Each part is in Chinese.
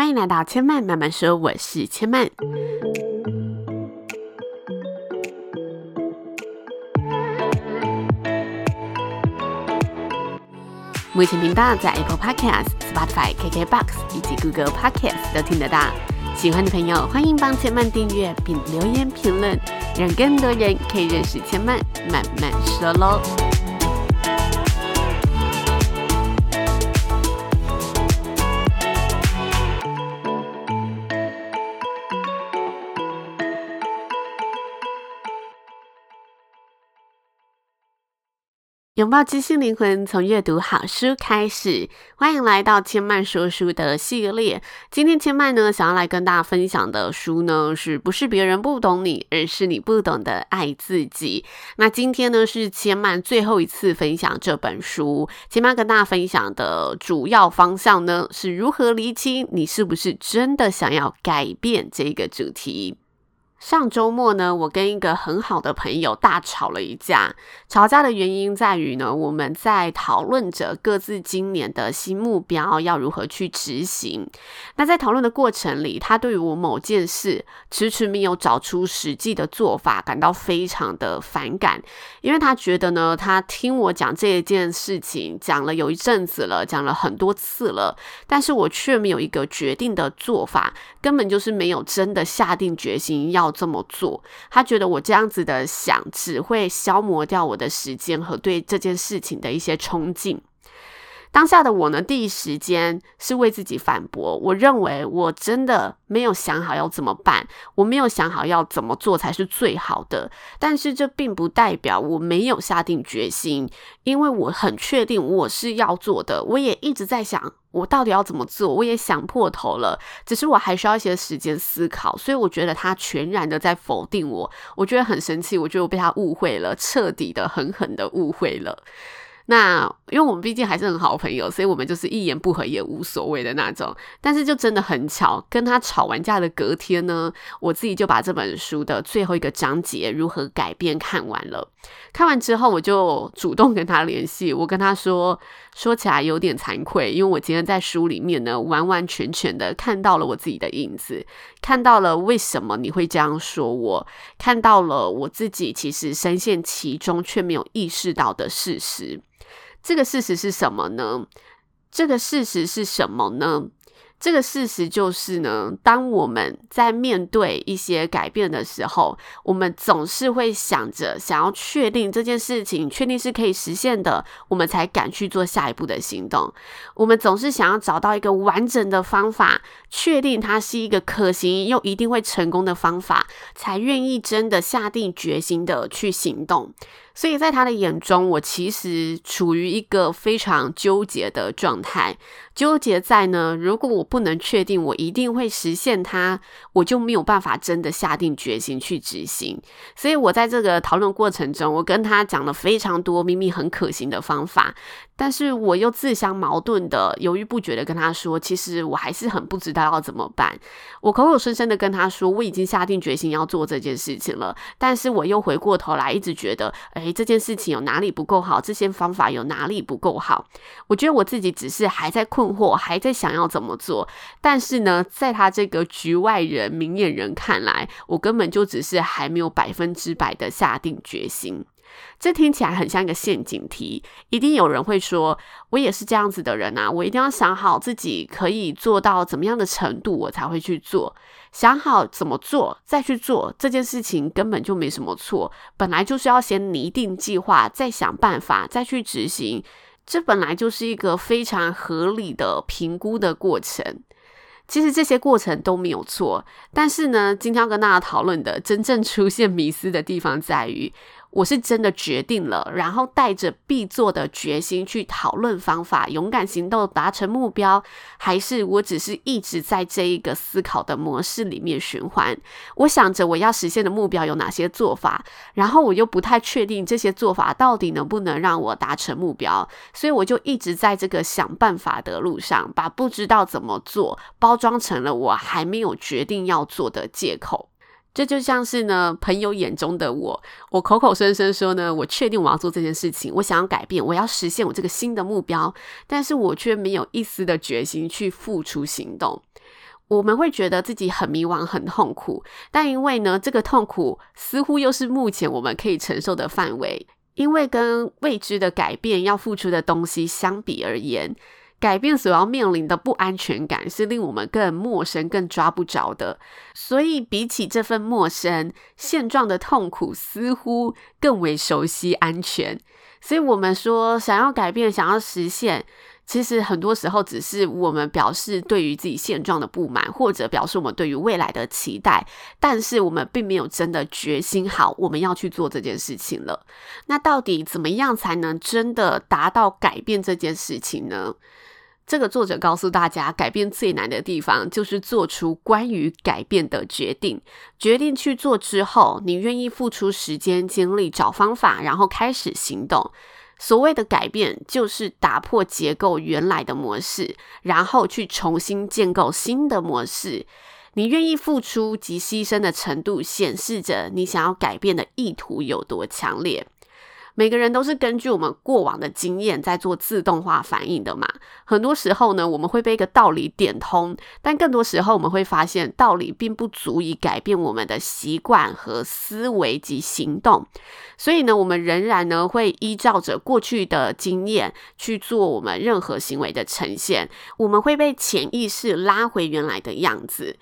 欢迎来到千嫚慢慢说，我是千嫚。目前频道在 Apple Podcast、Spotify、KKBox 以及 Google Podcast 都听得到。喜欢的朋友，欢迎帮千嫚订阅并留言评论，让更多人可以认识千嫚慢慢说喽。拥抱知性灵魂，从阅读好书开始。欢迎来到千嫚说书的系列。今天千嫚呢，想要来跟大家分享的书呢，是不是别人不懂你，而是你不懂得爱自己？那今天呢，是千嫚最后一次分享这本书。千嫚跟大家分享的主要方向呢，是如何厘清你是不是真的想要改变这个主题。上周末呢，我跟一个很好的朋友大吵了一架。吵架的原因在于呢，我们在讨论着各自今年的新目标要如何去执行。那在讨论的过程里，他对于我某件事迟迟没有找出实际的做法，感到非常的反感，因为他觉得呢，他听我讲这一件事情讲了有一阵子了，讲了很多次了，但是我却没有一个决定的做法，根本就是没有真的下定决心要这么做，他觉得我这样子的想只会消磨掉我的时间和对这件事情的一些冲劲。当下的我呢，第一时间是为自己反驳。我认为我真的没有想好要怎么办，我没有想好要怎么做才是最好的。但是这并不代表我没有下定决心，因为我很确定我是要做的。我也一直在想，我到底要怎么做，我也想破头了。只是我还需要一些时间思考，所以我觉得他全然的在否定我，我觉得很生气，我觉得我被他误会了，彻底的狠狠的误会了。那因为我们毕竟还是很好朋友，所以我们就是一言不合也无所谓的那种。但是就真的很巧，跟他吵完架的隔天呢，我自己就把这本书的最后一个章节如何改变看完了。看完之后，我就主动跟他联系，我跟他说，说起来有点惭愧，因为我今天在书里面呢，完完全全的看到了我自己的影子，看到了为什么你会这样说我，看到了我自己其实深陷其中却没有意识到的事实。这个事实是什么呢？这个事实是什么呢？这个事实就是呢，当我们在面对一些改变的时候，我们总是会想着想要确定这件事情，确定是可以实现的，我们才敢去做下一步的行动。我们总是想要找到一个完整的方法，确定它是一个可行又一定会成功的方法，才愿意真的下定决心的去行动。所以在他的眼中，我其实处于一个非常纠结的状态。纠结在呢，如果我不能确定我一定会实现它，我就没有办法真的下定决心去执行。所以我在这个讨论过程中，我跟他讲了非常多明明很可行的方法。但是我又自相矛盾的犹豫不决的跟他说，其实我还是很不知道要怎么办。我口口声声的跟他说，我已经下定决心要做这件事情了，但是我又回过头来一直觉得，诶，这件事情有哪里不够好？这些方法有哪里不够好？我觉得我自己只是还在困惑，还在想要怎么做。但是呢，在他这个局外人、明眼人看来，我根本就只是还没有百分之百的下定决心。这听起来很像一个陷阱题，一定有人会说，我也是这样子的人啊，我一定要想好自己可以做到怎么样的程度，我才会去做。想好怎么做，再去做这件事情根本就没什么错，本来就是要先拟定计划，再想办法，再去执行。这本来就是一个非常合理的评估的过程。其实这些过程都没有错，但是呢，今天要跟大家讨论的真正出现迷思的地方在于。我是真的决定了，然后带着必做的决心去讨论方法，勇敢行动，达成目标，还是我只是一直在这一个思考的模式里面循环？我想着我要实现的目标有哪些做法，然后我又不太确定这些做法到底能不能让我达成目标，所以我就一直在这个想办法的路上，把不知道怎么做包装成了我还没有决定要做的借口。这就像是呢，朋友眼中的我，我口口声声说呢，我确定我要做这件事情，我想要改变，我要实现我这个新的目标，但是我却没有一丝的决心去付出行动。我们会觉得自己很迷惘、很痛苦，但因为呢，这个痛苦似乎又是目前我们可以承受的范围，因为跟未知的改变要付出的东西相比而言。改变所要面临的不安全感是令我们更陌生、更抓不着的，所以比起这份陌生，现状的痛苦似乎更为熟悉、安全。所以，我们说想要改变、想要实现，其实很多时候只是我们表示对于自己现状的不满，或者表示我们对于未来的期待，但是我们并没有真的决心好我们要去做这件事情了。那到底怎么样才能真的达到改变这件事情呢？这个作者告诉大家，改变最难的地方就是做出关于改变的决定。决定去做之后，你愿意付出时间、精力找方法，然后开始行动。所谓的改变，就是打破结构原来的模式，然后去重新建构新的模式。你愿意付出及牺牲的程度，显示着你想要改变的意图有多强烈。每个人都是根据我们过往的经验在做自动化反应的嘛。很多时候呢，我们会被一个道理点通，但更多时候我们会发现，道理并不足以改变我们的习惯和思维及行动。所以呢，我们仍然呢会依照着过去的经验去做我们任何行为的呈现。我们会被潜意识拉回原来的样子。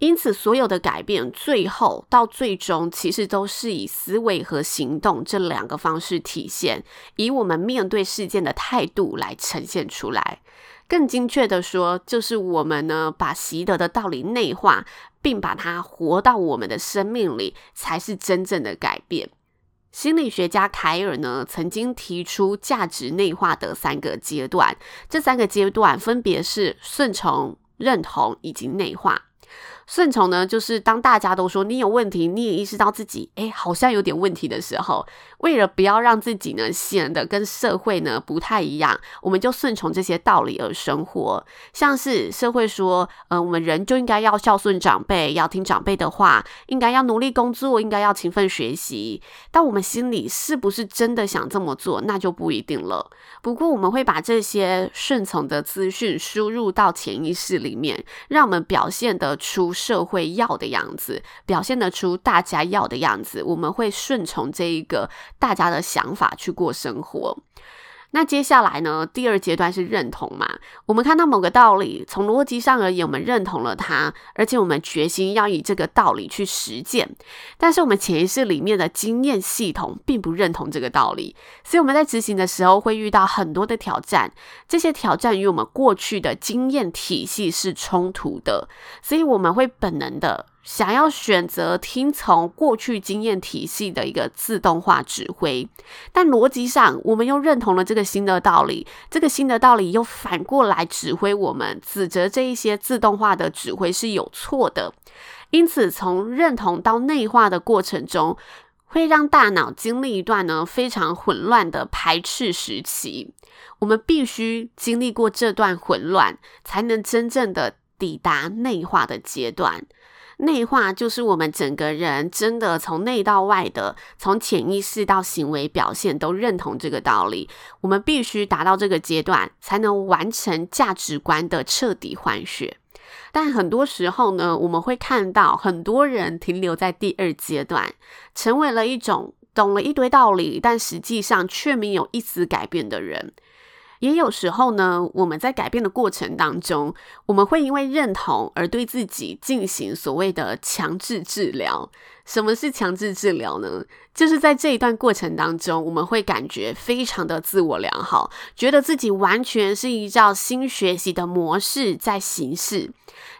因此，所有的改变，最后到最终，其实都是以思维和行动这两个方式体现，以我们面对事件的态度来呈现出来。更精确的说，就是我们呢，把习得的道理内化，并把它活到我们的生命里，才是真正的改变。心理学家凯尔呢，曾经提出价值内化的三个阶段，这三个阶段分别是顺从、认同以及内化。顺从呢，就是当大家都说你有问题，你也意识到自己诶好像有点问题的时候，为了不要让自己呢显得跟社会呢不太一样，我们就顺从这些道理而生活。像是社会说，嗯、我们人就应该要孝顺长辈，要听长辈的话，应该要努力工作，应该要勤奋学习。但我们心里是不是真的想这么做，那就不一定了。不过我们会把这些顺从的资讯输入到潜意识里面，让我们表现得出。社会要的样子，表现得出大家要的样子，我们会顺从这一个大家的想法去过生活。那接下来呢？第二阶段是认同嘛。我们看到某个道理，从逻辑上而言，我们认同了它，而且我们决心要以这个道理去实践。但是我们潜意识里面的经验系统并不认同这个道理，所以我们在执行的时候会遇到很多的挑战。这些挑战与我们过去的经验体系是冲突的，所以我们会本能的。想要选择听从过去经验体系的一个自动化指挥，但逻辑上我们又认同了这个新的道理，这个新的道理又反过来指挥我们，指责这一些自动化的指挥是有错的。因此，从认同到内化的过程中，会让大脑经历一段呢非常混乱的排斥时期。我们必须经历过这段混乱，才能真正的抵达内化的阶段。内化就是我们整个人真的从内到外的，从潜意识到行为表现都认同这个道理。我们必须达到这个阶段，才能完成价值观的彻底换血。但很多时候呢，我们会看到很多人停留在第二阶段，成为了一种懂了一堆道理，但实际上却没有一丝改变的人。也有时候呢，我们在改变的过程当中，我们会因为认同而对自己进行所谓的强制治疗。什么是强制治疗呢？就是在这一段过程当中，我们会感觉非常的自我良好，觉得自己完全是依照新学习的模式在行事。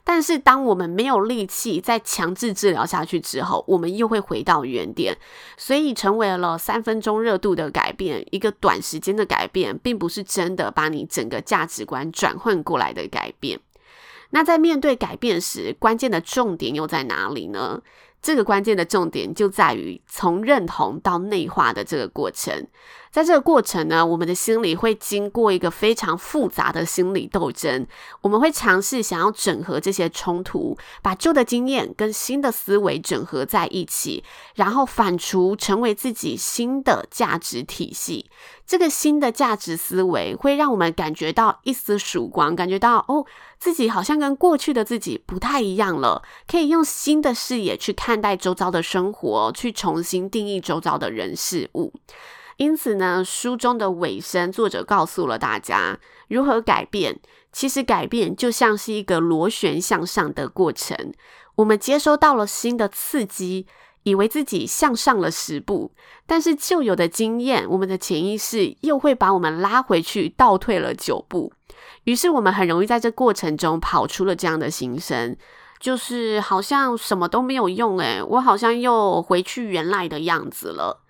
但是，当我们没有力气再强制治疗下去之后，我们又会回到原点。所以，成为了三分钟热度的改变，一个短时间的改变，并不是真的把你整个价值观转换过来的改变。那在面对改变时，关键的重点又在哪里呢？这个关键的重点就在于从认同到内化的这个过程。在这个过程呢，我们的心里会经过一个非常复杂的心理斗争。我们会尝试想要整合这些冲突，把旧的经验跟新的思维整合在一起，然后反刍成为自己新的价值体系。这个新的价值思维会让我们感觉到一丝曙光，感觉到哦，自己好像跟过去的自己不太一样了，可以用新的视野去看待周遭的生活，去重新定义周遭的人事物。因此呢，书中的尾声，作者告诉了大家如何改变。其实改变就像是一个螺旋向上的过程。我们接收到了新的刺激，以为自己向上了十步，但是旧有的经验，我们的潜意识又会把我们拉回去，倒退了九步。于是我们很容易在这过程中跑出了这样的心声，就是好像什么都没有用，诶，我好像又回去原来的样子了。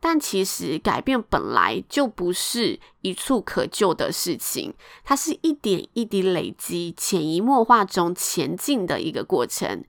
但其实改变本来就不是一蹴可就的事情，它是一点一滴累积、潜移默化中前进的一个过程。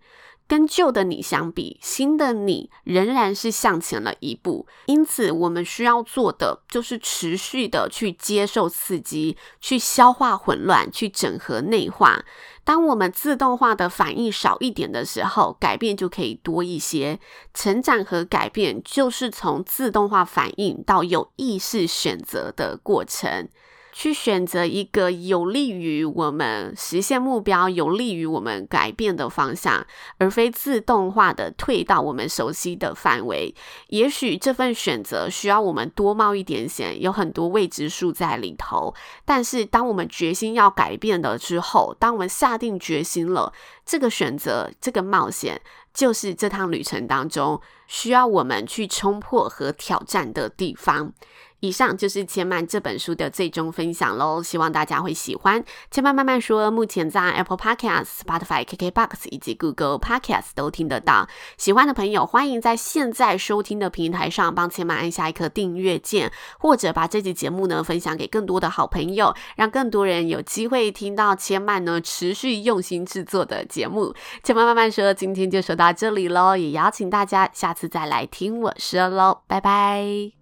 跟旧的你相比，新的你仍然是向前了一步。因此，我们需要做的就是持续的去接受刺激，去消化混乱，去整合内化。当我们自动化的反应少一点的时候，改变就可以多一些。成长和改变就是从自动化反应到有意识选择的过程。去选择一个有利于我们实现目标、有利于我们改变的方向，而非自动化的退到我们熟悉的范围。也许这份选择需要我们多冒一点险，有很多未知数在里头。但是，当我们决心要改变了之后，当我们下定决心了，这个选择、这个冒险，就是这趟旅程当中需要我们去冲破和挑战的地方。以上就是千嫚这本书的最终分享喽，希望大家会喜欢。千嫚慢慢说，目前在 Apple Podcast、Spotify、KKBox 以及 Google Podcast 都听得到。喜欢的朋友，欢迎在现在收听的平台上帮千嫚按下一颗订阅键，或者把这集节目呢分享给更多的好朋友，让更多人有机会听到千嫚呢持续用心制作的节目。千嫚慢慢说，今天就说到这里喽，也邀请大家下次再来听我说喽，拜拜。